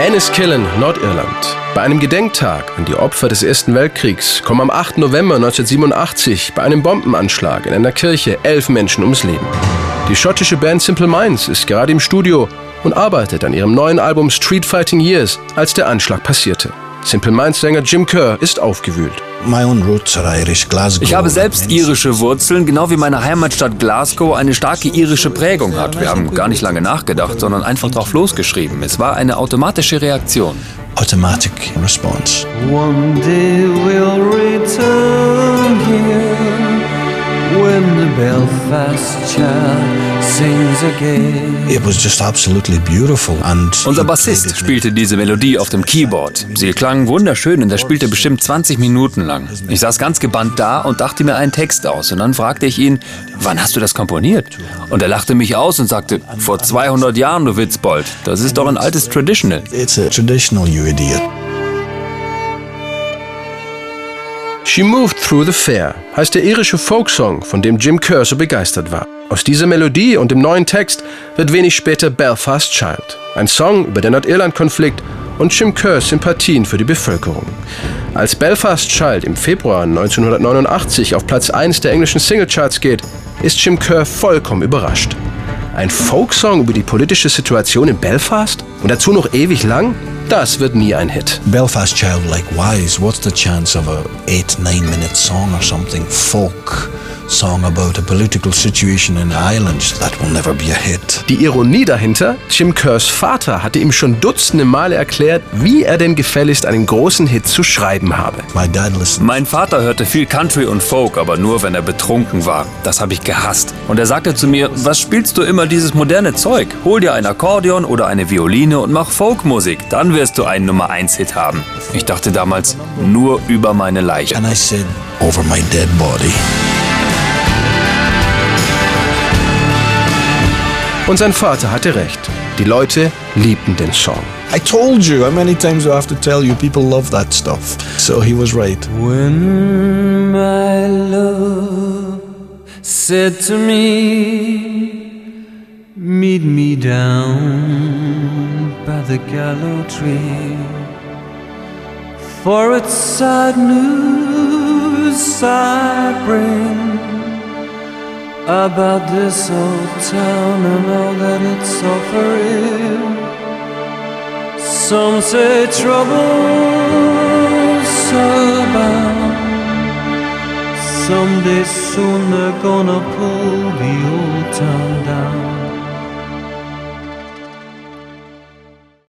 Enniskillen, Nordirland. Bei einem Gedenktag an die Opfer des Ersten Weltkriegs kommen am 8. November 1987 bei einem Bombenanschlag in einer Kirche elf Menschen ums Leben. Die schottische Band Simple Minds ist gerade im Studio und arbeitet an ihrem neuen Album Street Fighting Years, als der Anschlag passierte. Simple Minds Sänger Jim Kerr ist aufgewühlt. Ich habe selbst irische Wurzeln, genau wie meine Heimatstadt Glasgow eine starke irische Prägung hat. Wir haben gar nicht lange nachgedacht, sondern einfach drauf losgeschrieben. Es war eine automatische Reaktion. Automatic response. One day we'll return when the Belfast child sings again. It was just absolutely beautiful and Unser Bassist spielte diese Melodie auf dem Keyboard. Sie klang wunderschön und er spielte bestimmt 20 Minuten lang. Ich saß ganz gebannt da und dachte mir einen Text aus und dann fragte ich ihn, wann hast du das komponiert? Und er lachte mich aus und sagte, vor 200 Jahren, du Witzbold. Das ist doch ein altes Traditional. It's a traditional, you idiot. She Moved Through the Fair heißt der irische Folksong, von dem Jim Kerr so begeistert war. Aus dieser Melodie und dem neuen Text wird wenig später Belfast Child, ein Song über den Nordirland-Konflikt und Jim Kerrs Sympathien für die Bevölkerung. Als Belfast Child im Februar 1989 auf Platz 1 der englischen Singlecharts geht, ist Jim Kerr vollkommen überrascht. Ein Folksong über die politische Situation in Belfast? Und dazu noch ewig lang? Das wird nie ein Hit. Belfast Child like Wise, what's the chance of a eight, nine minute song or something? Folk song about a political situation in Ireland. That will never be a hit. Die Ironie dahinter, Jim Kerrs Vater hatte ihm schon dutzende Male erklärt, wie er denn gefälligst einen großen Hit zu schreiben habe. My dad listened. Mein Vater hörte viel Country und Folk, aber nur, wenn er betrunken war. Das habe ich gehasst. Und er sagte zu mir, was spielst du immer dieses moderne Zeug? Hol dir ein Akkordeon oder eine Violine und mach Folkmusik. Dann wirst du einen Nummer 1 Hit haben. Ich dachte damals, nur über meine Leiche. And I said, over my dead body. Und sein Vater hatte recht. Die Leute liebten den Song. I told you, how many times do I have to tell you? People love that stuff. So he was right. When my love said to me, Meet me down by the gallow tree, for it's sad news I bring about this old town and all that it's suffering. Some say trouble's abound. Someday soon they're gonna pull the old town